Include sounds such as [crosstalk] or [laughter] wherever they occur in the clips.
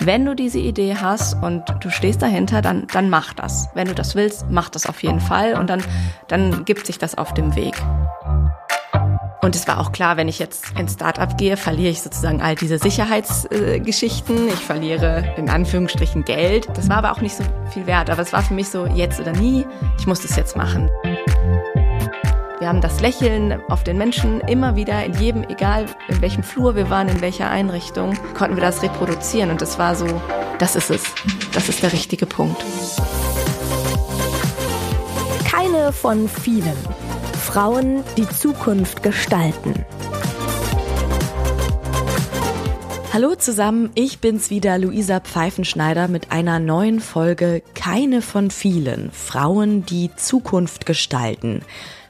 Wenn du diese Idee hast und du stehst dahinter, dann, dann mach das. Wenn du das willst, mach das auf jeden Fall und dann, dann gibt sich das auf dem Weg. Und es war auch klar, wenn ich jetzt ins Startup gehe, verliere ich sozusagen all diese Sicherheitsgeschichten. ich verliere in Anführungsstrichen Geld. Das war aber auch nicht so viel wert. Aber es war für mich so jetzt oder nie. Ich muss das jetzt machen. Wir haben das Lächeln auf den Menschen immer wieder in jedem, egal in welchem Flur wir waren, in welcher Einrichtung, konnten wir das reproduzieren. Und das war so, das ist es. Das ist der richtige Punkt. Keine von vielen. Frauen, die Zukunft gestalten. Hallo zusammen, ich bin's wieder, Luisa Pfeifenschneider mit einer neuen Folge Keine von vielen. Frauen, die Zukunft gestalten.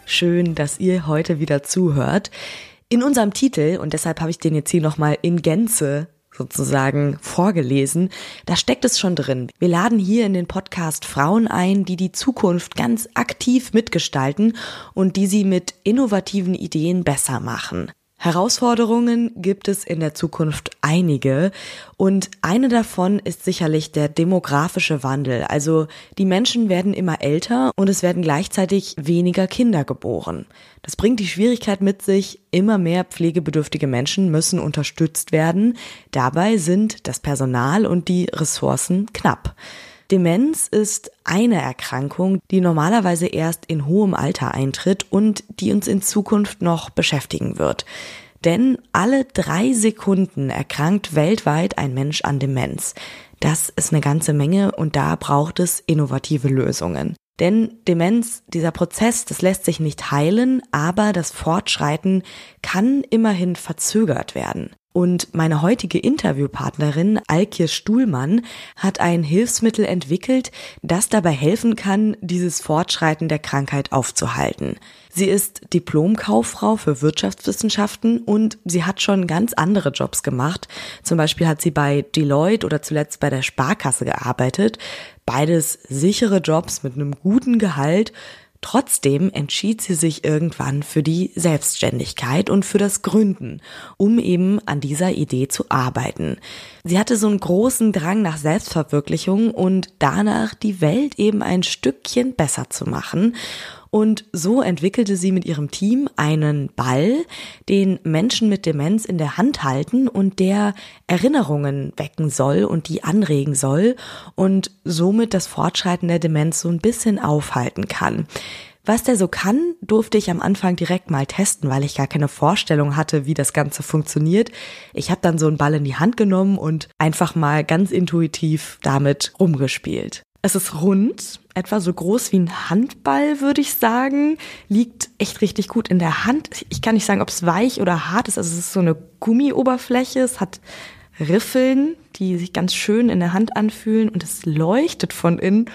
Schön, dass ihr heute wieder zuhört. In unserem Titel, und deshalb habe ich den jetzt hier nochmal in Gänze sozusagen vorgelesen, da steckt es schon drin. Wir laden hier in den Podcast Frauen ein, die die Zukunft ganz aktiv mitgestalten und die sie mit innovativen Ideen besser machen. Herausforderungen gibt es in der Zukunft einige und eine davon ist sicherlich der demografische Wandel. Also die Menschen werden immer älter und es werden gleichzeitig weniger Kinder geboren. Das bringt die Schwierigkeit mit sich, immer mehr pflegebedürftige Menschen müssen unterstützt werden. Dabei sind das Personal und die Ressourcen knapp. Demenz ist eine Erkrankung, die normalerweise erst in hohem Alter eintritt und die uns in Zukunft noch beschäftigen wird. Denn alle drei Sekunden erkrankt weltweit ein Mensch an Demenz. Das ist eine ganze Menge und da braucht es innovative Lösungen. Denn Demenz, dieser Prozess, das lässt sich nicht heilen, aber das Fortschreiten kann immerhin verzögert werden. Und meine heutige Interviewpartnerin Alkir Stuhlmann hat ein Hilfsmittel entwickelt, das dabei helfen kann, dieses Fortschreiten der Krankheit aufzuhalten. Sie ist Diplomkauffrau für Wirtschaftswissenschaften und sie hat schon ganz andere Jobs gemacht. Zum Beispiel hat sie bei Deloitte oder zuletzt bei der Sparkasse gearbeitet. Beides sichere Jobs mit einem guten Gehalt, Trotzdem entschied sie sich irgendwann für die Selbstständigkeit und für das Gründen, um eben an dieser Idee zu arbeiten. Sie hatte so einen großen Drang nach Selbstverwirklichung und danach die Welt eben ein Stückchen besser zu machen. Und so entwickelte sie mit ihrem Team einen Ball, den Menschen mit Demenz in der Hand halten und der Erinnerungen wecken soll und die anregen soll und somit das Fortschreiten der Demenz so ein bisschen aufhalten kann. Was der so kann, durfte ich am Anfang direkt mal testen, weil ich gar keine Vorstellung hatte, wie das Ganze funktioniert. Ich habe dann so einen Ball in die Hand genommen und einfach mal ganz intuitiv damit rumgespielt. Es ist rund, etwa so groß wie ein Handball, würde ich sagen. Liegt echt richtig gut in der Hand. Ich kann nicht sagen, ob es weich oder hart ist. Also es ist so eine Gummioberfläche. Es hat Riffeln, die sich ganz schön in der Hand anfühlen und es leuchtet von innen.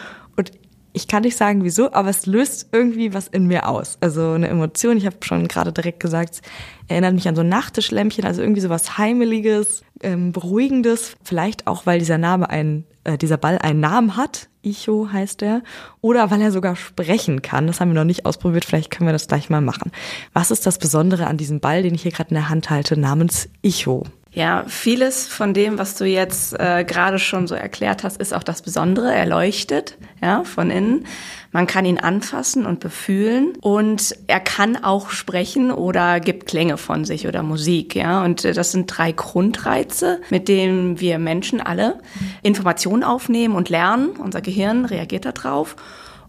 Ich kann nicht sagen, wieso, aber es löst irgendwie was in mir aus. Also eine Emotion. Ich habe schon gerade direkt gesagt, erinnert mich an so ein Nachttischlämpchen, also irgendwie so was Heimeliges, ähm, Beruhigendes. Vielleicht auch, weil dieser Name ein, äh, dieser Ball einen Namen hat. Icho heißt er. Oder weil er sogar sprechen kann. Das haben wir noch nicht ausprobiert. Vielleicht können wir das gleich mal machen. Was ist das Besondere an diesem Ball, den ich hier gerade in der Hand halte, namens Icho? Ja, vieles von dem, was du jetzt äh, gerade schon so erklärt hast, ist auch das Besondere. Er leuchtet, ja, von innen. Man kann ihn anfassen und befühlen und er kann auch sprechen oder gibt Klänge von sich oder Musik, ja. Und äh, das sind drei Grundreize, mit denen wir Menschen alle Informationen aufnehmen und lernen. Unser Gehirn reagiert darauf.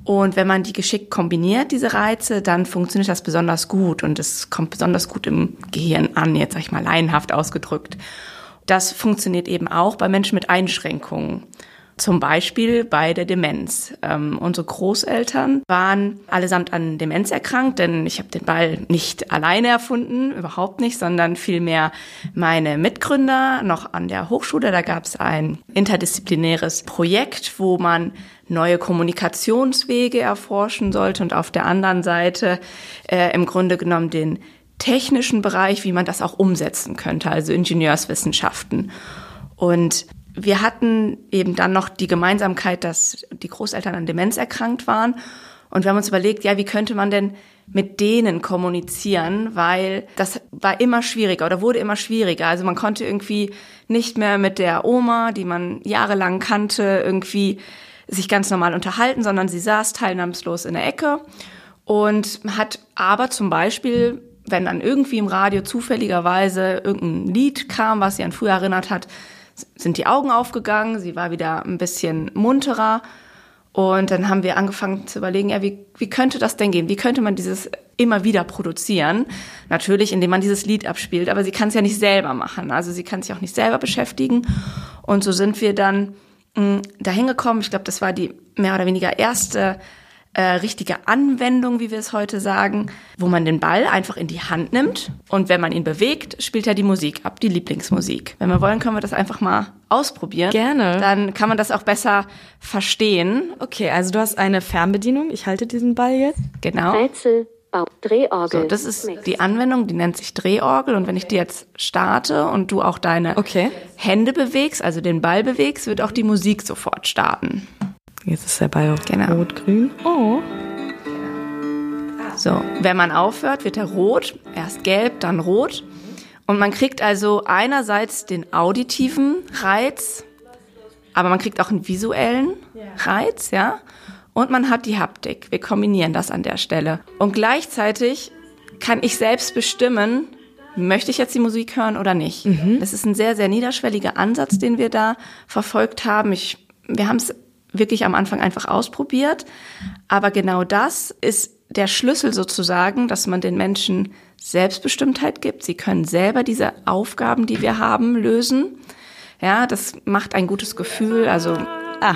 Und wenn man die geschickt kombiniert, diese Reize, dann funktioniert das besonders gut und es kommt besonders gut im Gehirn an, jetzt sag ich mal laienhaft ausgedrückt. Das funktioniert eben auch bei Menschen mit Einschränkungen. Zum Beispiel bei der Demenz. Ähm, unsere Großeltern waren allesamt an Demenz erkrankt, denn ich habe den Ball nicht alleine erfunden, überhaupt nicht, sondern vielmehr meine Mitgründer noch an der Hochschule. Da gab es ein interdisziplinäres Projekt, wo man neue Kommunikationswege erforschen sollte und auf der anderen Seite äh, im Grunde genommen den technischen Bereich, wie man das auch umsetzen könnte, also Ingenieurswissenschaften. Und wir hatten eben dann noch die Gemeinsamkeit, dass die Großeltern an Demenz erkrankt waren. Und wir haben uns überlegt, ja, wie könnte man denn mit denen kommunizieren, weil das war immer schwieriger oder wurde immer schwieriger. Also man konnte irgendwie nicht mehr mit der Oma, die man jahrelang kannte, irgendwie sich ganz normal unterhalten, sondern sie saß teilnahmslos in der Ecke und hat aber zum Beispiel, wenn dann irgendwie im Radio zufälligerweise irgendein Lied kam, was sie an früher erinnert hat, sind die Augen aufgegangen, sie war wieder ein bisschen munterer und dann haben wir angefangen zu überlegen, ja, wie, wie könnte das denn gehen? Wie könnte man dieses immer wieder produzieren? Natürlich, indem man dieses Lied abspielt, aber sie kann es ja nicht selber machen. Also sie kann sich auch nicht selber beschäftigen. Und so sind wir dann mh, dahin gekommen. Ich glaube, das war die mehr oder weniger erste äh, richtige Anwendung, wie wir es heute sagen, wo man den Ball einfach in die Hand nimmt und wenn man ihn bewegt, spielt er die Musik ab, die Lieblingsmusik. Wenn wir wollen, können wir das einfach mal ausprobieren. Gerne. Dann kann man das auch besser verstehen. Okay, also du hast eine Fernbedienung. Ich halte diesen Ball jetzt. Genau. Rätsel, Drehorgel. So, das ist die Anwendung, die nennt sich Drehorgel. Und wenn ich die jetzt starte und du auch deine Okay. Hände bewegst, also den Ball bewegst, wird auch die Musik sofort starten. Jetzt ist der Ball Genau. rot-grün. Oh. So, wenn man aufhört, wird er rot, erst gelb, dann rot. Und man kriegt also einerseits den auditiven Reiz, aber man kriegt auch einen visuellen Reiz, ja. Und man hat die Haptik. Wir kombinieren das an der Stelle. Und gleichzeitig kann ich selbst bestimmen, möchte ich jetzt die Musik hören oder nicht. Das ist ein sehr, sehr niederschwelliger Ansatz, den wir da verfolgt haben. Ich, wir haben es wirklich am Anfang einfach ausprobiert. Aber genau das ist der Schlüssel sozusagen, dass man den Menschen Selbstbestimmtheit gibt. Sie können selber diese Aufgaben, die wir haben, lösen. Ja, das macht ein gutes Gefühl. Also, ah.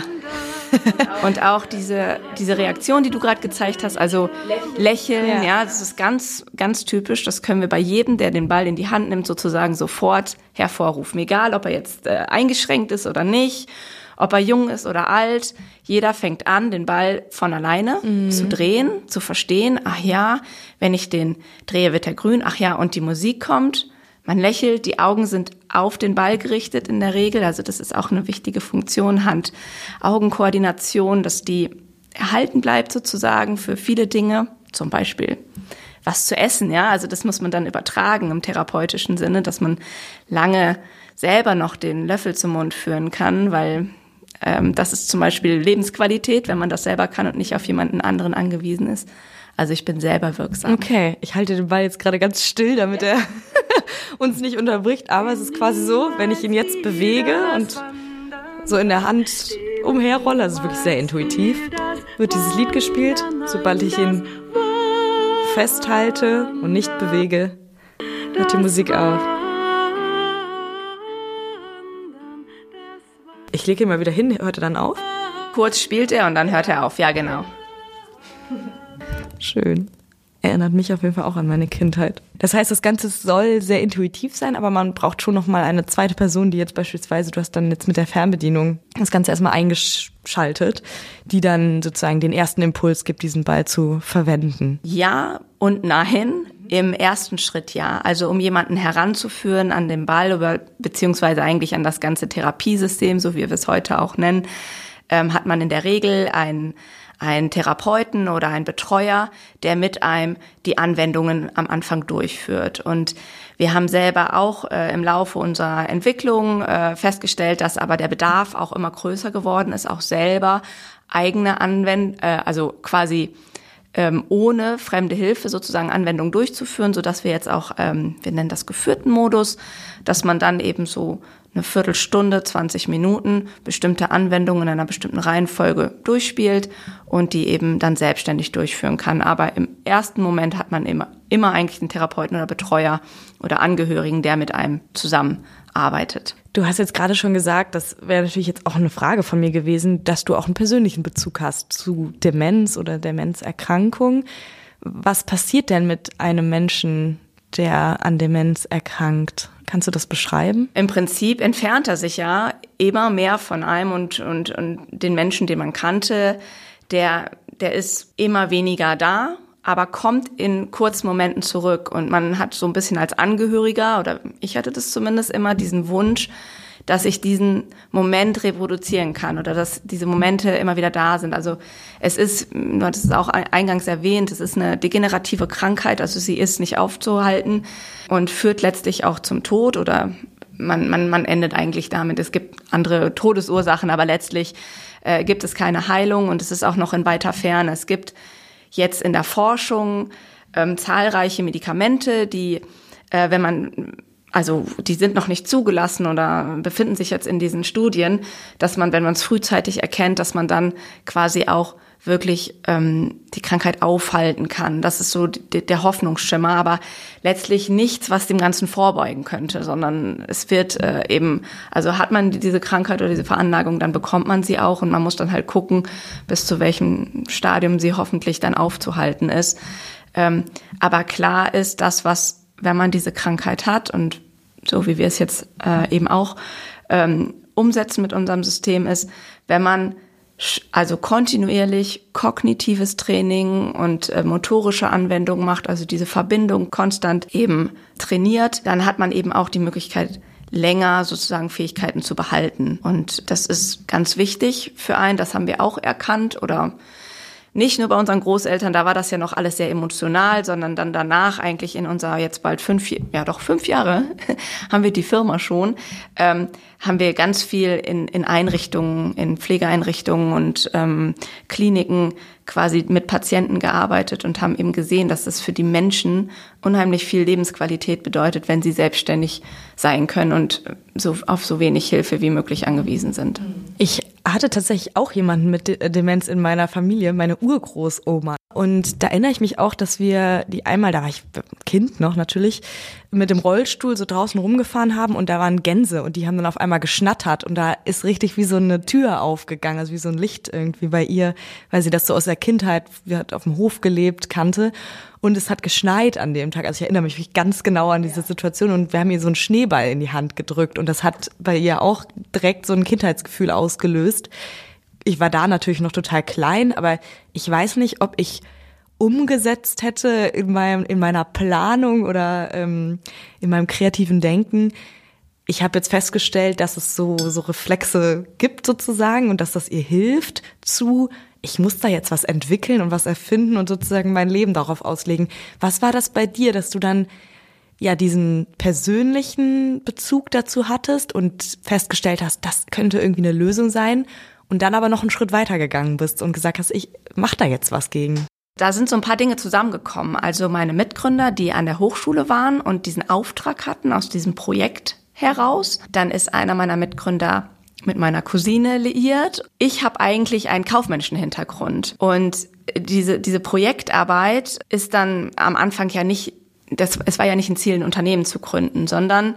[laughs] Und auch diese, diese Reaktion, die du gerade gezeigt hast, also lächeln, ja. Ja. das ist ganz, ganz typisch. Das können wir bei jedem, der den Ball in die Hand nimmt, sozusagen sofort hervorrufen. Egal, ob er jetzt äh, eingeschränkt ist oder nicht, ob er jung ist oder alt. Jeder fängt an, den Ball von alleine zu drehen, zu verstehen. Ach ja, wenn ich den drehe, wird er grün. Ach ja, und die Musik kommt. Man lächelt, die Augen sind auf den Ball gerichtet in der Regel. Also das ist auch eine wichtige Funktion, Hand-Augen-Koordination, dass die erhalten bleibt sozusagen für viele Dinge. Zum Beispiel was zu essen, ja. Also das muss man dann übertragen im therapeutischen Sinne, dass man lange selber noch den Löffel zum Mund führen kann, weil ähm, das ist zum Beispiel Lebensqualität, wenn man das selber kann und nicht auf jemanden anderen angewiesen ist. Also ich bin selber wirksam. Okay, ich halte den Ball jetzt gerade ganz still, damit er [laughs] uns nicht unterbricht. Aber es ist quasi so, wenn ich ihn jetzt bewege und so in der Hand umherrolle, also wirklich sehr intuitiv, wird dieses Lied gespielt. Sobald ich ihn festhalte und nicht bewege, hört die Musik auf. Ich lege ihn mal wieder hin, hört er dann auf? Kurz spielt er und dann hört er auf. Ja, genau. Schön. Erinnert mich auf jeden Fall auch an meine Kindheit. Das heißt, das Ganze soll sehr intuitiv sein, aber man braucht schon noch mal eine zweite Person, die jetzt beispielsweise, du hast dann jetzt mit der Fernbedienung das Ganze erstmal eingeschaltet, die dann sozusagen den ersten Impuls gibt, diesen Ball zu verwenden. Ja und nein. Im ersten Schritt ja. Also um jemanden heranzuführen an den Ball oder beziehungsweise eigentlich an das ganze Therapiesystem, so wie wir es heute auch nennen, ähm, hat man in der Regel einen einen Therapeuten oder einen Betreuer, der mit einem die Anwendungen am Anfang durchführt. Und wir haben selber auch äh, im Laufe unserer Entwicklung äh, festgestellt, dass aber der Bedarf auch immer größer geworden ist, auch selber eigene Anwend, äh, also quasi ähm, ohne fremde Hilfe sozusagen Anwendungen durchzuführen, so dass wir jetzt auch, ähm, wir nennen das geführten Modus, dass man dann eben so eine Viertelstunde, 20 Minuten bestimmte Anwendungen in einer bestimmten Reihenfolge durchspielt und die eben dann selbstständig durchführen kann. Aber im ersten Moment hat man immer, immer eigentlich einen Therapeuten oder Betreuer oder Angehörigen, der mit einem zusammenarbeitet. Du hast jetzt gerade schon gesagt, das wäre natürlich jetzt auch eine Frage von mir gewesen, dass du auch einen persönlichen Bezug hast zu Demenz oder Demenzerkrankung. Was passiert denn mit einem Menschen, der an Demenz erkrankt? Kannst du das beschreiben? Im Prinzip entfernt er sich ja immer mehr von einem und, und, und den Menschen, den man kannte. Der, der ist immer weniger da, aber kommt in kurzen Momenten zurück. Und man hat so ein bisschen als Angehöriger, oder ich hatte das zumindest immer, diesen Wunsch, dass ich diesen Moment reproduzieren kann oder dass diese Momente immer wieder da sind. Also es ist, du hattest es auch eingangs erwähnt, es ist eine degenerative Krankheit, also sie ist nicht aufzuhalten und führt letztlich auch zum Tod oder man, man, man endet eigentlich damit. Es gibt andere Todesursachen, aber letztlich äh, gibt es keine Heilung und es ist auch noch in weiter Ferne. Es gibt jetzt in der Forschung ähm, zahlreiche Medikamente, die, äh, wenn man also die sind noch nicht zugelassen oder befinden sich jetzt in diesen Studien, dass man, wenn man es frühzeitig erkennt, dass man dann quasi auch wirklich ähm, die Krankheit aufhalten kann. Das ist so der Hoffnungsschimmer, aber letztlich nichts, was dem Ganzen vorbeugen könnte, sondern es wird äh, eben, also hat man diese Krankheit oder diese Veranlagung, dann bekommt man sie auch und man muss dann halt gucken, bis zu welchem Stadium sie hoffentlich dann aufzuhalten ist. Ähm, aber klar ist, das, was wenn man diese Krankheit hat und so wie wir es jetzt äh, eben auch ähm, umsetzen mit unserem System ist, wenn man also kontinuierlich kognitives Training und äh, motorische Anwendungen macht, also diese Verbindung konstant eben trainiert, dann hat man eben auch die Möglichkeit, länger sozusagen Fähigkeiten zu behalten. Und das ist ganz wichtig für einen, das haben wir auch erkannt oder nicht nur bei unseren Großeltern, da war das ja noch alles sehr emotional, sondern dann danach eigentlich in unserer jetzt bald fünf, ja doch fünf Jahre [laughs] haben wir die Firma schon, ähm, haben wir ganz viel in, in Einrichtungen, in Pflegeeinrichtungen und ähm, Kliniken quasi mit Patienten gearbeitet und haben eben gesehen, dass das für die Menschen unheimlich viel Lebensqualität bedeutet, wenn sie selbstständig sein können und so auf so wenig Hilfe wie möglich angewiesen sind. Ich hatte tatsächlich auch jemanden mit Demenz in meiner Familie, meine Urgroßoma. Und da erinnere ich mich auch, dass wir die einmal, da war ich Kind noch natürlich, mit dem Rollstuhl so draußen rumgefahren haben und da waren Gänse und die haben dann auf einmal geschnattert und da ist richtig wie so eine Tür aufgegangen, also wie so ein Licht irgendwie bei ihr, weil sie das so aus der Kindheit, wir hat auf dem Hof gelebt, kannte und es hat geschneit an dem Tag. Also ich erinnere mich ganz genau an diese Situation und wir haben ihr so einen Schneeball in die Hand gedrückt und das hat bei ihr auch direkt so ein Kindheitsgefühl ausgelöst. Ich war da natürlich noch total klein, aber ich weiß nicht, ob ich umgesetzt hätte in, meinem, in meiner Planung oder ähm, in meinem kreativen Denken. Ich habe jetzt festgestellt, dass es so, so Reflexe gibt sozusagen und dass das ihr hilft zu, ich muss da jetzt was entwickeln und was erfinden und sozusagen mein Leben darauf auslegen. Was war das bei dir, dass du dann ja diesen persönlichen Bezug dazu hattest und festgestellt hast, das könnte irgendwie eine Lösung sein und dann aber noch einen Schritt weiter gegangen bist und gesagt hast, ich mach da jetzt was gegen? Da sind so ein paar Dinge zusammengekommen. Also meine Mitgründer, die an der Hochschule waren und diesen Auftrag hatten aus diesem Projekt heraus. Dann ist einer meiner Mitgründer mit meiner Cousine liiert. Ich habe eigentlich einen kaufmännischen Hintergrund und diese diese Projektarbeit ist dann am Anfang ja nicht das es war ja nicht ein Ziel ein Unternehmen zu gründen, sondern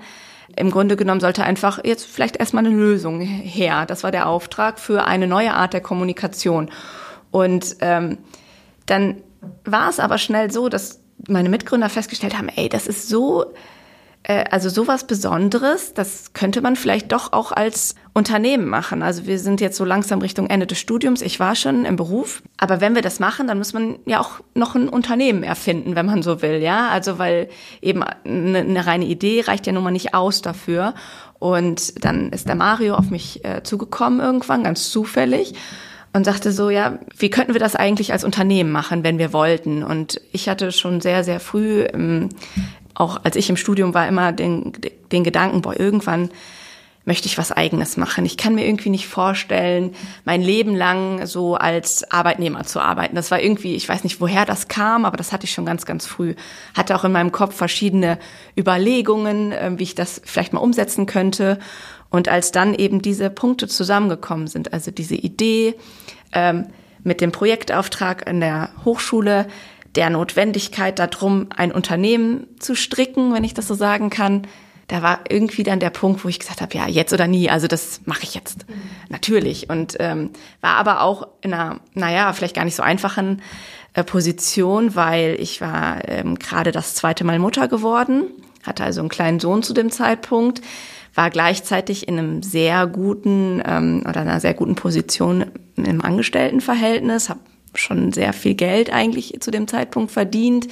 im Grunde genommen sollte einfach jetzt vielleicht erstmal eine Lösung her. Das war der Auftrag für eine neue Art der Kommunikation und ähm, dann war es aber schnell so, dass meine Mitgründer festgestellt haben, ey, das ist so, äh, also sowas Besonderes, das könnte man vielleicht doch auch als Unternehmen machen. Also wir sind jetzt so langsam Richtung Ende des Studiums. Ich war schon im Beruf. Aber wenn wir das machen, dann muss man ja auch noch ein Unternehmen erfinden, wenn man so will, ja. Also weil eben eine, eine reine Idee reicht ja nun mal nicht aus dafür. Und dann ist der Mario auf mich äh, zugekommen irgendwann, ganz zufällig und sagte so, ja, wie könnten wir das eigentlich als Unternehmen machen, wenn wir wollten? Und ich hatte schon sehr, sehr früh, ähm, auch als ich im Studium war, immer den, den Gedanken, boah, irgendwann möchte ich was eigenes machen. Ich kann mir irgendwie nicht vorstellen, mein Leben lang so als Arbeitnehmer zu arbeiten. Das war irgendwie, ich weiß nicht, woher das kam, aber das hatte ich schon ganz, ganz früh. Hatte auch in meinem Kopf verschiedene Überlegungen, ähm, wie ich das vielleicht mal umsetzen könnte. Und als dann eben diese Punkte zusammengekommen sind, also diese Idee ähm, mit dem Projektauftrag an der Hochschule, der Notwendigkeit darum, ein Unternehmen zu stricken, wenn ich das so sagen kann, da war irgendwie dann der Punkt, wo ich gesagt habe, ja, jetzt oder nie, also das mache ich jetzt. Mhm. Natürlich. Und ähm, war aber auch in einer, naja, vielleicht gar nicht so einfachen äh, Position, weil ich war ähm, gerade das zweite Mal Mutter geworden, hatte also einen kleinen Sohn zu dem Zeitpunkt war gleichzeitig in einem sehr guten ähm, oder einer sehr guten Position im Angestelltenverhältnis, habe schon sehr viel Geld eigentlich zu dem Zeitpunkt verdient.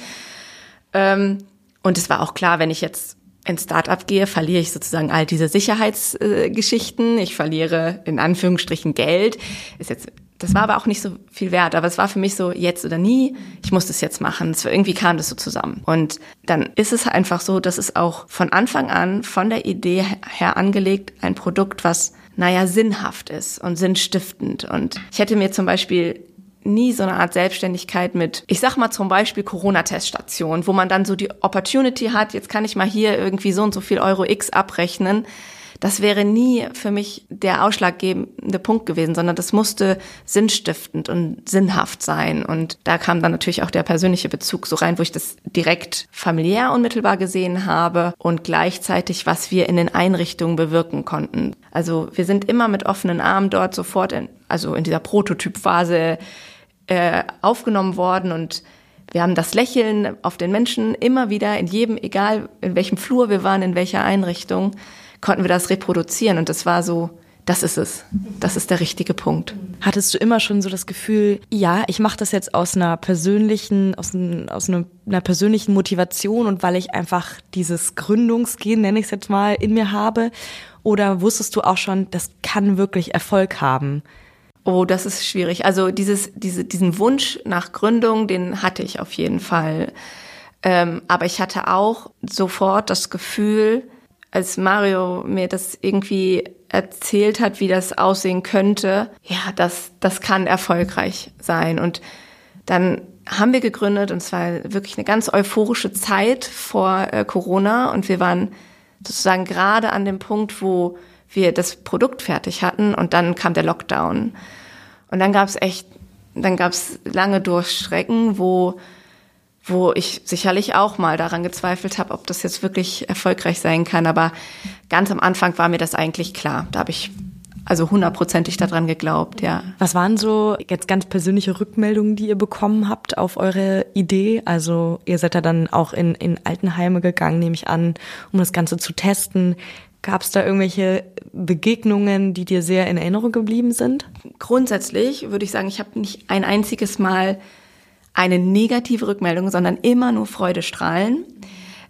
Ähm, und es war auch klar, wenn ich jetzt ins Startup gehe, verliere ich sozusagen all diese Sicherheitsgeschichten. Äh, ich verliere in Anführungsstrichen Geld. Ist jetzt das war aber auch nicht so viel wert, aber es war für mich so jetzt oder nie. Ich muss das jetzt machen. War, irgendwie kam das so zusammen. Und dann ist es einfach so, dass es auch von Anfang an von der Idee her angelegt ein Produkt, was naja sinnhaft ist und sinnstiftend. Und ich hätte mir zum Beispiel nie so eine Art Selbstständigkeit mit, ich sag mal zum Beispiel Corona-Teststation, wo man dann so die Opportunity hat, jetzt kann ich mal hier irgendwie so und so viel Euro X abrechnen. Das wäre nie für mich der ausschlaggebende Punkt gewesen, sondern das musste sinnstiftend und sinnhaft sein. Und da kam dann natürlich auch der persönliche Bezug so rein, wo ich das direkt familiär unmittelbar gesehen habe und gleichzeitig, was wir in den Einrichtungen bewirken konnten. Also wir sind immer mit offenen Armen dort sofort in, also in dieser Prototypphase äh, aufgenommen worden und wir haben das Lächeln auf den Menschen immer wieder in jedem, egal in welchem Flur wir waren, in welcher Einrichtung, konnten wir das reproduzieren und das war so, das ist es. Das ist der richtige Punkt. Hattest du immer schon so das Gefühl, ja, ich mache das jetzt aus einer persönlichen, aus, ein, aus einer, einer, persönlichen Motivation und weil ich einfach dieses Gründungsgehen, nenne ich es jetzt mal, in mir habe? Oder wusstest du auch schon, das kann wirklich Erfolg haben? Oh, das ist schwierig. Also dieses, diese, diesen Wunsch nach Gründung, den hatte ich auf jeden Fall. Ähm, aber ich hatte auch sofort das Gefühl, als Mario mir das irgendwie erzählt hat, wie das aussehen könnte, ja, das, das kann erfolgreich sein. Und dann haben wir gegründet und es war wirklich eine ganz euphorische Zeit vor äh, Corona und wir waren sozusagen gerade an dem Punkt, wo wir das Produkt fertig hatten und dann kam der Lockdown. Und dann gab es echt, dann gab es lange Durchstrecken, wo, wo ich sicherlich auch mal daran gezweifelt habe, ob das jetzt wirklich erfolgreich sein kann. Aber ganz am Anfang war mir das eigentlich klar. Da habe ich also hundertprozentig daran geglaubt, ja. Was waren so jetzt ganz persönliche Rückmeldungen, die ihr bekommen habt auf eure Idee? Also ihr seid ja dann auch in, in Altenheime gegangen, nehme ich an, um das Ganze zu testen. Gab es da irgendwelche Begegnungen, die dir sehr in Erinnerung geblieben sind? Grundsätzlich würde ich sagen, ich habe nicht ein einziges Mal eine negative Rückmeldung, sondern immer nur Freudestrahlen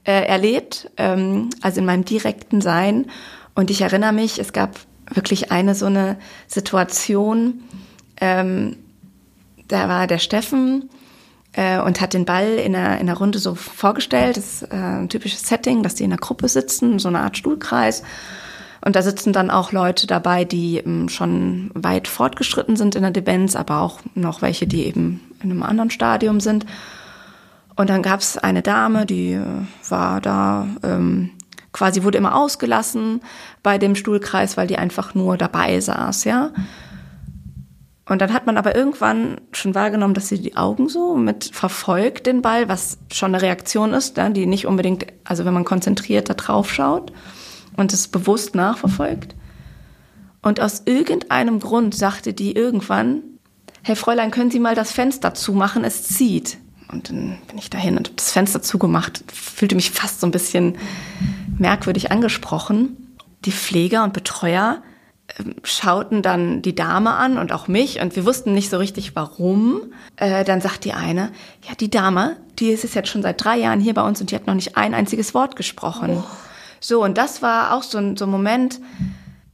äh, erlebt, ähm, also in meinem direkten Sein. Und ich erinnere mich, es gab wirklich eine so eine Situation, ähm, da war der Steffen, äh, und hat den Ball in der, in der Runde so vorgestellt. Das ist äh, ein typisches Setting, dass die in der Gruppe sitzen, so eine Art Stuhlkreis. Und da sitzen dann auch Leute dabei, die ähm, schon weit fortgeschritten sind in der Demenz, aber auch noch welche, die eben in einem anderen Stadium sind. Und dann gab es eine Dame, die äh, war da, ähm, quasi wurde immer ausgelassen bei dem Stuhlkreis, weil die einfach nur dabei saß, ja. Und dann hat man aber irgendwann schon wahrgenommen, dass sie die Augen so mit verfolgt den Ball, was schon eine Reaktion ist, ja, die nicht unbedingt, also wenn man konzentriert da drauf schaut und es bewusst nachverfolgt. Und aus irgendeinem Grund sagte die irgendwann, hey Fräulein, können Sie mal das Fenster zumachen, es zieht. Und dann bin ich dahin und habe das Fenster zugemacht, fühlte mich fast so ein bisschen merkwürdig angesprochen. Die Pfleger und Betreuer schauten dann die Dame an und auch mich und wir wussten nicht so richtig warum. Äh, dann sagt die eine, ja, die Dame, die ist jetzt schon seit drei Jahren hier bei uns und die hat noch nicht ein einziges Wort gesprochen. Oh. So, und das war auch so ein, so ein Moment,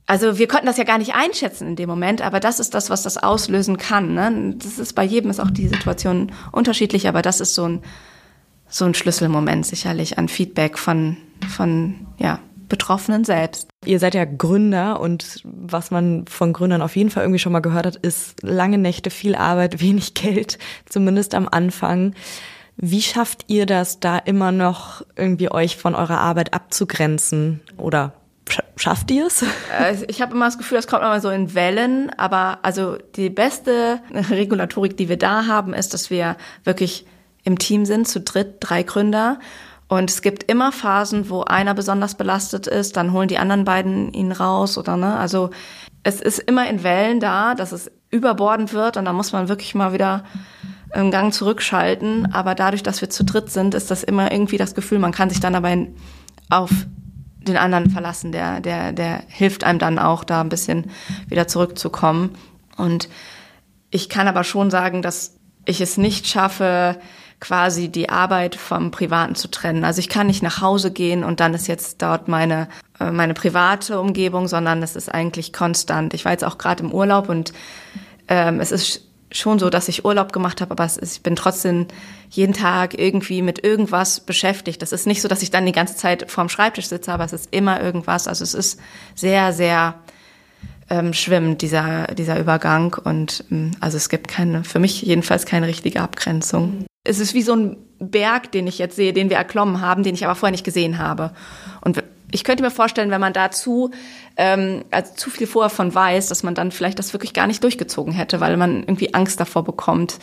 also wir konnten das ja gar nicht einschätzen in dem Moment, aber das ist das, was das auslösen kann. Ne? Das ist bei jedem ist auch die Situation unterschiedlich, aber das ist so ein, so ein Schlüsselmoment sicherlich an Feedback von, von ja, Betroffenen selbst. Ihr seid ja Gründer und was man von Gründern auf jeden Fall irgendwie schon mal gehört hat, ist lange Nächte, viel Arbeit, [laughs] wenig Geld, zumindest am Anfang. Wie schafft ihr das, da immer noch irgendwie euch von eurer Arbeit abzugrenzen oder schafft ihr es? Äh, [laughs] ich habe immer das Gefühl, das kommt immer so in Wellen, aber also die beste [laughs] Regulatorik, die wir da haben, ist, dass wir wirklich im Team sind, zu dritt, drei Gründer und es gibt immer Phasen, wo einer besonders belastet ist, dann holen die anderen beiden ihn raus oder ne. Also es ist immer in Wellen da, dass es überbordend wird und da muss man wirklich mal wieder einen Gang zurückschalten. Aber dadurch, dass wir zu dritt sind, ist das immer irgendwie das Gefühl, man kann sich dann aber auf den anderen verlassen. Der, der, der hilft einem dann auch, da ein bisschen wieder zurückzukommen. Und ich kann aber schon sagen, dass ich es nicht schaffe, quasi die Arbeit vom Privaten zu trennen. Also ich kann nicht nach Hause gehen und dann ist jetzt dort meine, äh, meine private Umgebung, sondern es ist eigentlich konstant. Ich war jetzt auch gerade im Urlaub und ähm, es ist schon so, dass ich Urlaub gemacht habe, aber ist, ich bin trotzdem jeden Tag irgendwie mit irgendwas beschäftigt. Das ist nicht so, dass ich dann die ganze Zeit vorm Schreibtisch sitze, aber es ist immer irgendwas. Also es ist sehr, sehr ähm, schwimmend, dieser, dieser Übergang. Und ähm, also es gibt keine, für mich jedenfalls keine richtige Abgrenzung. Es ist wie so ein Berg, den ich jetzt sehe, den wir erklommen haben, den ich aber vorher nicht gesehen habe. Und ich könnte mir vorstellen, wenn man dazu ähm, also zu viel vorher von weiß, dass man dann vielleicht das wirklich gar nicht durchgezogen hätte, weil man irgendwie Angst davor bekommt,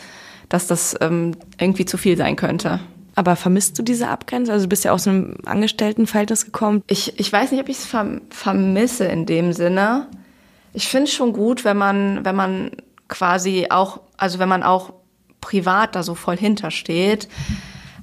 dass das ähm, irgendwie zu viel sein könnte. Aber vermisst du diese Abgrenzung? Also du bist ja aus einem Angestelltenverhältnis gekommen. Ich, ich weiß nicht, ob ich es verm vermisse in dem Sinne. Ich finde es schon gut, wenn man, wenn man quasi auch, also wenn man auch privat da so voll hintersteht.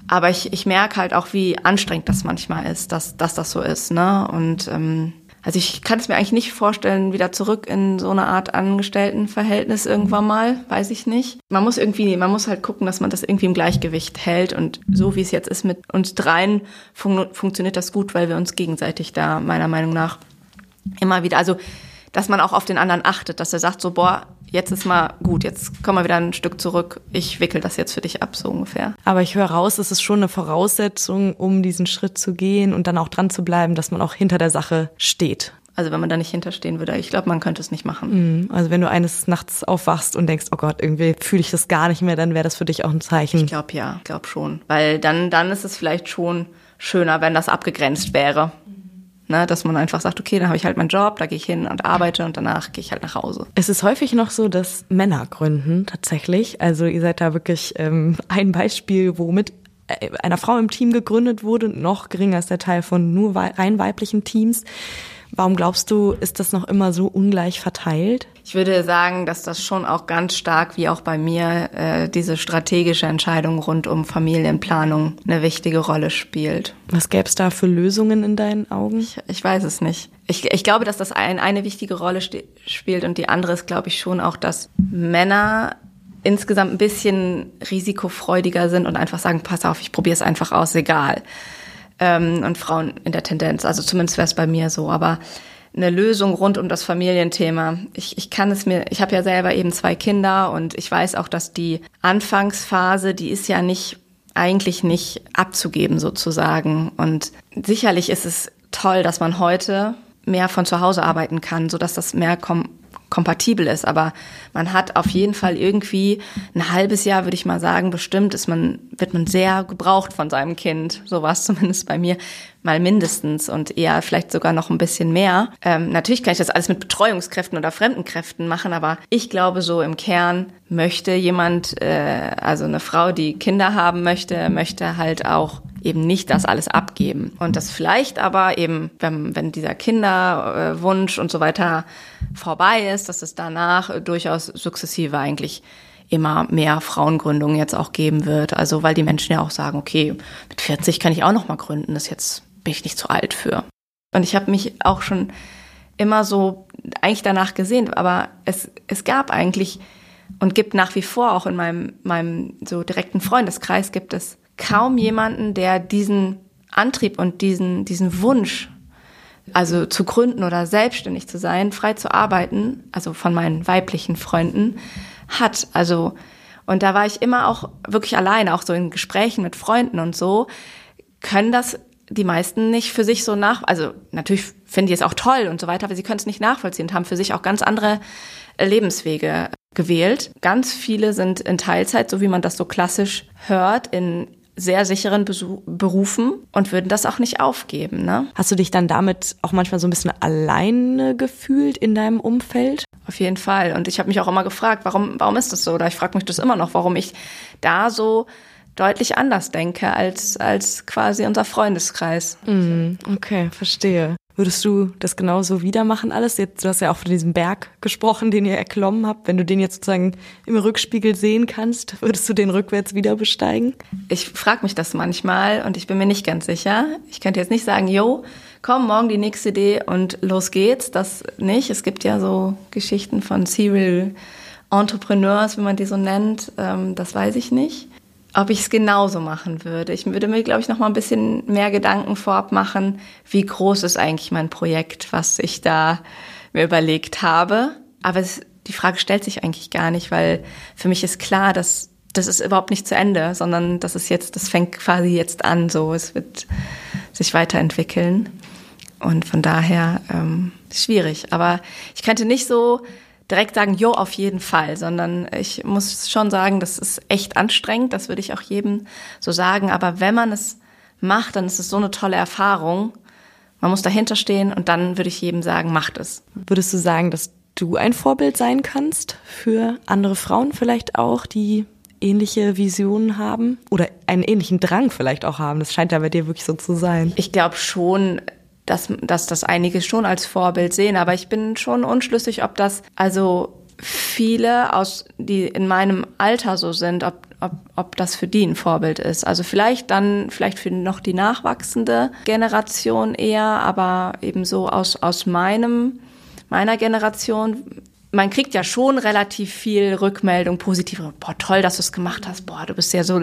Aber ich, ich merke halt auch, wie anstrengend das manchmal ist, dass, dass das so ist. Ne? Und ähm, also ich kann es mir eigentlich nicht vorstellen, wieder zurück in so eine Art Angestelltenverhältnis irgendwann mal, weiß ich nicht. Man muss irgendwie, man muss halt gucken, dass man das irgendwie im Gleichgewicht hält und so wie es jetzt ist mit uns dreien fun funktioniert das gut, weil wir uns gegenseitig da meiner Meinung nach immer wieder, also dass man auch auf den anderen achtet, dass er sagt so, boah, jetzt ist mal gut, jetzt kommen wir wieder ein Stück zurück, ich wickel das jetzt für dich ab, so ungefähr. Aber ich höre raus, es ist schon eine Voraussetzung, um diesen Schritt zu gehen und dann auch dran zu bleiben, dass man auch hinter der Sache steht. Also wenn man da nicht hinterstehen würde, ich glaube, man könnte es nicht machen. Mhm. Also wenn du eines Nachts aufwachst und denkst, oh Gott, irgendwie fühle ich das gar nicht mehr, dann wäre das für dich auch ein Zeichen. Ich glaube ja, ich glaube schon. Weil dann, dann ist es vielleicht schon schöner, wenn das abgegrenzt wäre. Ne, dass man einfach sagt, okay, dann habe ich halt meinen Job, da gehe ich hin und arbeite und danach gehe ich halt nach Hause. Es ist häufig noch so, dass Männer gründen tatsächlich. Also ihr seid da wirklich ähm, ein Beispiel, womit äh, einer Frau im Team gegründet wurde. Noch geringer ist der Teil von nur rein weiblichen Teams. Warum glaubst du, ist das noch immer so ungleich verteilt? Ich würde sagen, dass das schon auch ganz stark, wie auch bei mir, äh, diese strategische Entscheidung rund um Familienplanung eine wichtige Rolle spielt. Was gäbe es da für Lösungen in deinen Augen? Ich, ich weiß es nicht. Ich, ich glaube, dass das ein, eine wichtige Rolle spielt und die andere ist, glaube ich, schon auch, dass Männer insgesamt ein bisschen risikofreudiger sind und einfach sagen, pass auf, ich probiere es einfach aus, egal ähm, und Frauen in der Tendenz. Also zumindest wäre es bei mir so. Aber eine Lösung rund um das Familienthema. Ich, ich kann es mir, ich habe ja selber eben zwei Kinder und ich weiß auch, dass die Anfangsphase, die ist ja nicht eigentlich nicht abzugeben sozusagen. Und sicherlich ist es toll, dass man heute mehr von zu Hause arbeiten kann, so dass das mehr kom kompatibel ist. Aber man hat auf jeden Fall irgendwie ein halbes Jahr, würde ich mal sagen, bestimmt ist man, wird man sehr gebraucht von seinem Kind. So war es zumindest bei mir mal mindestens und eher vielleicht sogar noch ein bisschen mehr. Ähm, natürlich kann ich das alles mit Betreuungskräften oder Fremdenkräften machen, aber ich glaube, so im Kern möchte jemand, äh, also eine Frau, die Kinder haben möchte, möchte halt auch eben nicht das alles abgeben. Und das vielleicht aber eben, wenn, wenn dieser Kinderwunsch und so weiter vorbei ist, dass es danach durchaus sukzessive eigentlich immer mehr Frauengründungen jetzt auch geben wird. Also weil die Menschen ja auch sagen, okay, mit 40 kann ich auch noch mal gründen, das jetzt bin ich nicht zu alt für. Und ich habe mich auch schon immer so eigentlich danach gesehen, aber es, es gab eigentlich und gibt nach wie vor auch in meinem, meinem so direkten Freundeskreis gibt es kaum jemanden, der diesen Antrieb und diesen, diesen Wunsch, also zu gründen oder selbstständig zu sein, frei zu arbeiten, also von meinen weiblichen Freunden, hat. Also, und da war ich immer auch wirklich alleine, auch so in Gesprächen mit Freunden und so, können das die meisten nicht für sich so nach, also natürlich finden die es auch toll und so weiter, aber sie können es nicht nachvollziehen und haben für sich auch ganz andere Lebenswege gewählt. Ganz viele sind in Teilzeit, so wie man das so klassisch hört, in sehr sicheren Besuch Berufen und würden das auch nicht aufgeben. Ne? Hast du dich dann damit auch manchmal so ein bisschen alleine gefühlt in deinem Umfeld? Auf jeden Fall. Und ich habe mich auch immer gefragt, warum, warum ist das so? Oder ich frage mich das immer noch, warum ich da so deutlich anders denke als, als quasi unser Freundeskreis. Mm, okay, verstehe. Würdest du das genauso wieder machen alles? Jetzt, du hast ja auch von diesem Berg gesprochen, den ihr erklommen habt. Wenn du den jetzt sozusagen im Rückspiegel sehen kannst, würdest du den rückwärts wieder besteigen? Ich frage mich das manchmal und ich bin mir nicht ganz sicher. Ich könnte jetzt nicht sagen, yo, komm, morgen die nächste Idee und los geht's. Das nicht. Es gibt ja so Geschichten von Serial Entrepreneurs, wie man die so nennt. Ähm, das weiß ich nicht. Ob ich es genauso machen würde. Ich würde mir, glaube ich, noch mal ein bisschen mehr Gedanken vorab machen, wie groß ist eigentlich mein Projekt, was ich da mir überlegt habe. Aber es, die Frage stellt sich eigentlich gar nicht, weil für mich ist klar, dass das ist überhaupt nicht zu Ende, sondern das ist jetzt, das fängt quasi jetzt an, so es wird sich weiterentwickeln und von daher ähm, schwierig. Aber ich könnte nicht so direkt sagen, jo, auf jeden Fall, sondern ich muss schon sagen, das ist echt anstrengend, das würde ich auch jedem so sagen. Aber wenn man es macht, dann ist es so eine tolle Erfahrung. Man muss dahinter stehen und dann würde ich jedem sagen, macht es. Würdest du sagen, dass du ein Vorbild sein kannst für andere Frauen vielleicht auch, die ähnliche Visionen haben oder einen ähnlichen Drang vielleicht auch haben? Das scheint ja bei dir wirklich so zu sein. Ich glaube schon, dass, dass das einige schon als Vorbild sehen. Aber ich bin schon unschlüssig, ob das also viele aus, die in meinem Alter so sind, ob, ob, ob das für die ein Vorbild ist. Also vielleicht dann, vielleicht für noch die nachwachsende Generation eher, aber eben so aus, aus meinem, meiner Generation man kriegt ja schon relativ viel Rückmeldung, positive, boah, toll, dass du es gemacht hast, boah, du bist ja so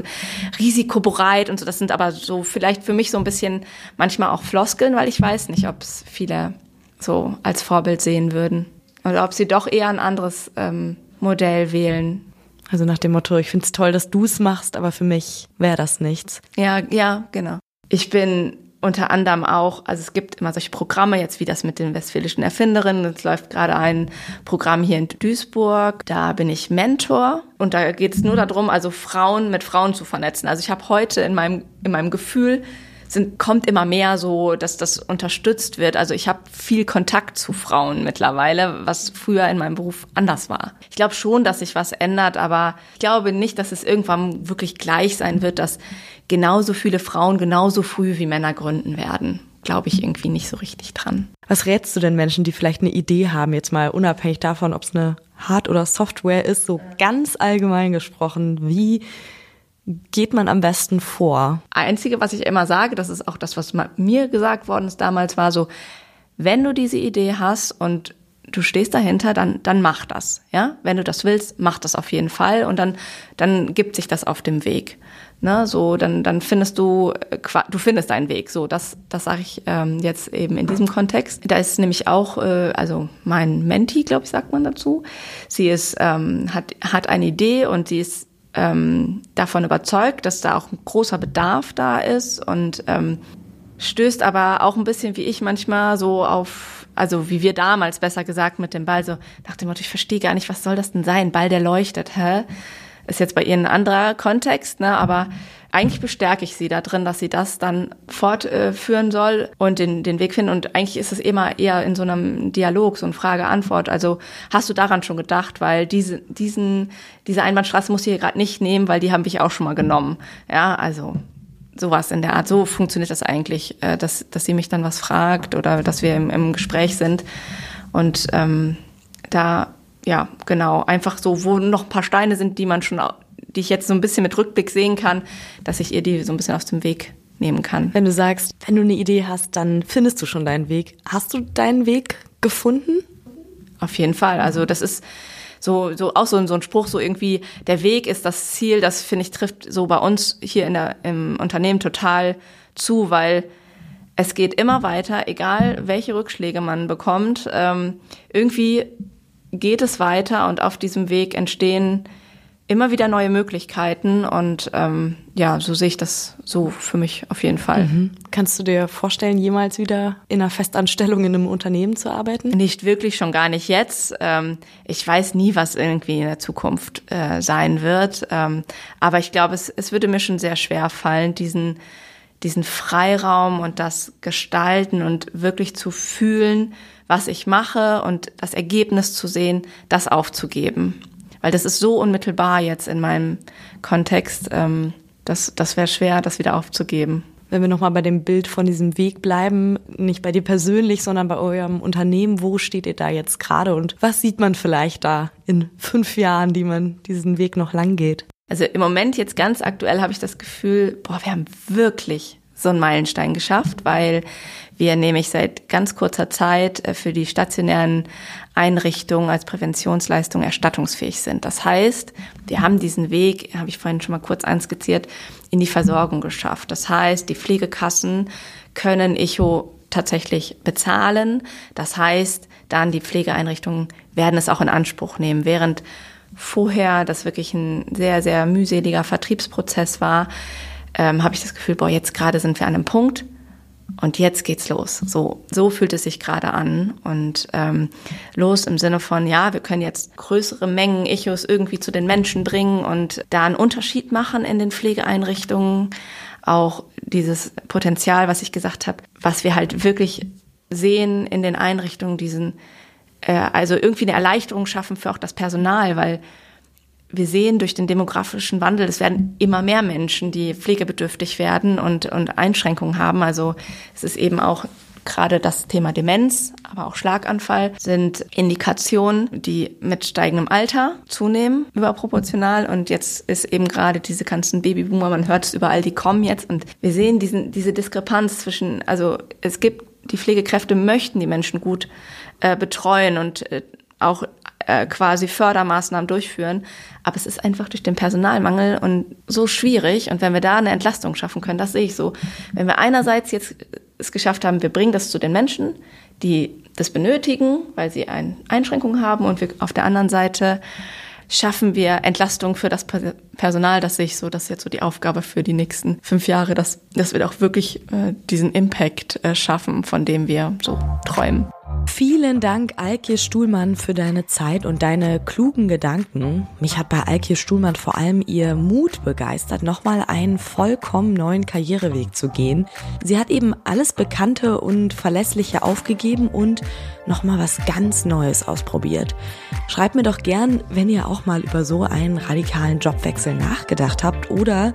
risikobereit und so. Das sind aber so vielleicht für mich so ein bisschen manchmal auch Floskeln, weil ich weiß nicht, ob es viele so als Vorbild sehen würden. Oder ob sie doch eher ein anderes ähm, Modell wählen. Also nach dem Motto, ich finde es toll, dass du es machst, aber für mich wäre das nichts. Ja, ja, genau. Ich bin unter anderem auch, also es gibt immer solche Programme, jetzt wie das mit den westfälischen Erfinderinnen. Es läuft gerade ein Programm hier in Duisburg. Da bin ich Mentor und da geht es nur darum, also Frauen mit Frauen zu vernetzen. Also ich habe heute in meinem, in meinem Gefühl sind, kommt immer mehr so, dass das unterstützt wird. Also ich habe viel Kontakt zu Frauen mittlerweile, was früher in meinem Beruf anders war. Ich glaube schon, dass sich was ändert, aber ich glaube nicht, dass es irgendwann wirklich gleich sein wird, dass genauso viele Frauen genauso früh wie Männer gründen werden. Glaube ich irgendwie nicht so richtig dran. Was rätst du denn Menschen, die vielleicht eine Idee haben, jetzt mal unabhängig davon, ob es eine Hard- oder Software ist, so ganz allgemein gesprochen, wie geht man am besten vor? Einzige, was ich immer sage, das ist auch das, was mir gesagt worden ist damals, war so, wenn du diese Idee hast und du stehst dahinter, dann, dann mach das, ja? Wenn du das willst, mach das auf jeden Fall und dann, dann gibt sich das auf dem Weg. Ne, so, dann, dann findest du, äh, du findest deinen Weg. So, das, das sage ich ähm, jetzt eben in diesem Kontext. Da ist nämlich auch, äh, also mein Menti, glaube ich, sagt man dazu. Sie ist, ähm, hat, hat eine Idee und sie ist ähm, davon überzeugt, dass da auch ein großer Bedarf da ist und ähm, stößt aber auch ein bisschen wie ich manchmal so auf, also wie wir damals besser gesagt mit dem Ball, so nach dem Motto, ich verstehe gar nicht, was soll das denn sein? Ball, der leuchtet, hä? Ist jetzt bei ihr ein anderer Kontext, ne? Aber eigentlich bestärke ich sie da drin, dass sie das dann fortführen äh, soll und den, den Weg finden. Und eigentlich ist es immer eher in so einem Dialog, so ein Frage-Antwort. Also hast du daran schon gedacht, weil diese, diesen, diese Einbahnstraße muss ich hier gerade nicht nehmen, weil die haben ich auch schon mal genommen. Ja, also sowas in der Art. So funktioniert das eigentlich, äh, dass, dass sie mich dann was fragt oder dass wir im, im Gespräch sind. Und ähm, da, ja, genau, einfach so, wo noch ein paar Steine sind, die man schon die ich jetzt so ein bisschen mit Rückblick sehen kann, dass ich ihr die so ein bisschen aus dem Weg nehmen kann. Wenn du sagst, wenn du eine Idee hast, dann findest du schon deinen Weg. Hast du deinen Weg gefunden? Auf jeden Fall. Also das ist so, so auch so, ein so ein Spruch, so irgendwie, der Weg ist das Ziel, das finde ich trifft so bei uns hier in der, im Unternehmen total zu, weil es geht immer weiter, egal welche Rückschläge man bekommt. Ähm, irgendwie geht es weiter und auf diesem Weg entstehen immer wieder neue Möglichkeiten und ähm, ja, so sehe ich das so für mich auf jeden Fall. Mhm. Kannst du dir vorstellen, jemals wieder in einer Festanstellung in einem Unternehmen zu arbeiten? Nicht wirklich, schon gar nicht jetzt. Ähm, ich weiß nie, was irgendwie in der Zukunft äh, sein wird, ähm, aber ich glaube, es, es würde mir schon sehr schwer fallen, diesen diesen Freiraum und das Gestalten und wirklich zu fühlen, was ich mache und das Ergebnis zu sehen, das aufzugeben weil das ist so unmittelbar jetzt in meinem Kontext, ähm, das, das wäre schwer, das wieder aufzugeben. Wenn wir nochmal bei dem Bild von diesem Weg bleiben, nicht bei dir persönlich, sondern bei eurem Unternehmen, wo steht ihr da jetzt gerade und was sieht man vielleicht da in fünf Jahren, die man diesen Weg noch lang geht? Also im Moment jetzt ganz aktuell habe ich das Gefühl, boah, wir haben wirklich so einen Meilenstein geschafft, weil wir nämlich seit ganz kurzer Zeit äh, für die stationären Einrichtungen als Präventionsleistung erstattungsfähig sind. Das heißt, wir haben diesen Weg, habe ich vorhin schon mal kurz anskizziert, in die Versorgung geschafft. Das heißt, die Pflegekassen können Echo tatsächlich bezahlen. Das heißt, dann die Pflegeeinrichtungen werden es auch in Anspruch nehmen, während vorher das wirklich ein sehr, sehr mühseliger Vertriebsprozess war, ähm, habe ich das Gefühl, boah, jetzt gerade sind wir an einem Punkt und jetzt geht's los. So, so fühlt es sich gerade an und ähm, los im Sinne von, ja, wir können jetzt größere Mengen Echos irgendwie zu den Menschen bringen und da einen Unterschied machen in den Pflegeeinrichtungen. Auch dieses Potenzial, was ich gesagt habe, was wir halt wirklich sehen in den Einrichtungen, diesen, äh, also irgendwie eine Erleichterung schaffen für auch das Personal, weil wir sehen durch den demografischen Wandel, es werden immer mehr Menschen, die pflegebedürftig werden und, und Einschränkungen haben. Also es ist eben auch gerade das Thema Demenz, aber auch Schlaganfall sind Indikationen, die mit steigendem Alter zunehmen, überproportional. Und jetzt ist eben gerade diese ganzen Babyboomer, man hört es überall, die kommen jetzt. Und wir sehen diesen, diese Diskrepanz zwischen, also es gibt, die Pflegekräfte möchten die Menschen gut äh, betreuen und äh, auch äh, quasi Fördermaßnahmen durchführen. Aber es ist einfach durch den Personalmangel und so schwierig. Und wenn wir da eine Entlastung schaffen können, das sehe ich so. Wenn wir einerseits jetzt es geschafft haben, wir bringen das zu den Menschen, die das benötigen, weil sie eine Einschränkung haben und wir auf der anderen Seite schaffen wir Entlastung für das Personal, das sehe ich so, das ist jetzt so die Aufgabe für die nächsten fünf Jahre, dass, dass wir auch wirklich äh, diesen Impact äh, schaffen, von dem wir so träumen. Vielen Dank, Alkir Stuhlmann, für deine Zeit und deine klugen Gedanken. Mich hat bei Alkir Stuhlmann vor allem ihr Mut begeistert, nochmal einen vollkommen neuen Karriereweg zu gehen. Sie hat eben alles Bekannte und Verlässliche aufgegeben und nochmal was ganz Neues ausprobiert. Schreibt mir doch gern, wenn ihr auch mal über so einen radikalen Jobwechsel nachgedacht habt oder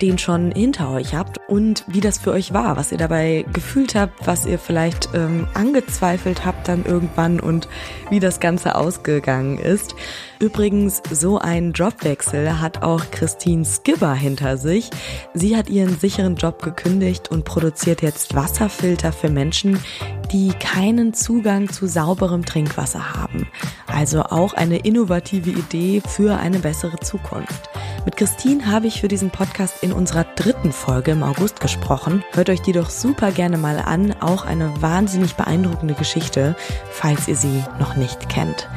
den schon hinter euch habt und wie das für euch war, was ihr dabei gefühlt habt, was ihr vielleicht ähm, angezweifelt habt dann irgendwann und wie das Ganze ausgegangen ist. Übrigens, so ein Jobwechsel hat auch Christine Skibber hinter sich. Sie hat ihren sicheren Job gekündigt und produziert jetzt Wasserfilter für Menschen, die keinen Zugang zu sauberem Trinkwasser haben. Also auch eine innovative Idee für eine bessere Zukunft. Mit Christine habe ich für diesen Podcast in unserer dritten Folge im August gesprochen. Hört euch die doch super gerne mal an. Auch eine wahnsinnig beeindruckende Geschichte, falls ihr sie noch nicht kennt.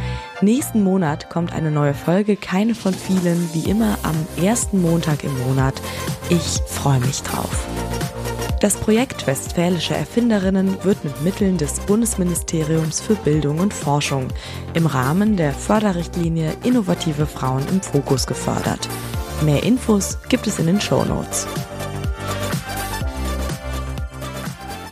Nächsten Monat kommt eine neue Folge, keine von vielen, wie immer am ersten Montag im Monat. Ich freue mich drauf. Das Projekt Westfälische Erfinderinnen wird mit Mitteln des Bundesministeriums für Bildung und Forschung im Rahmen der Förderrichtlinie Innovative Frauen im Fokus gefördert. Mehr Infos gibt es in den Show Notes.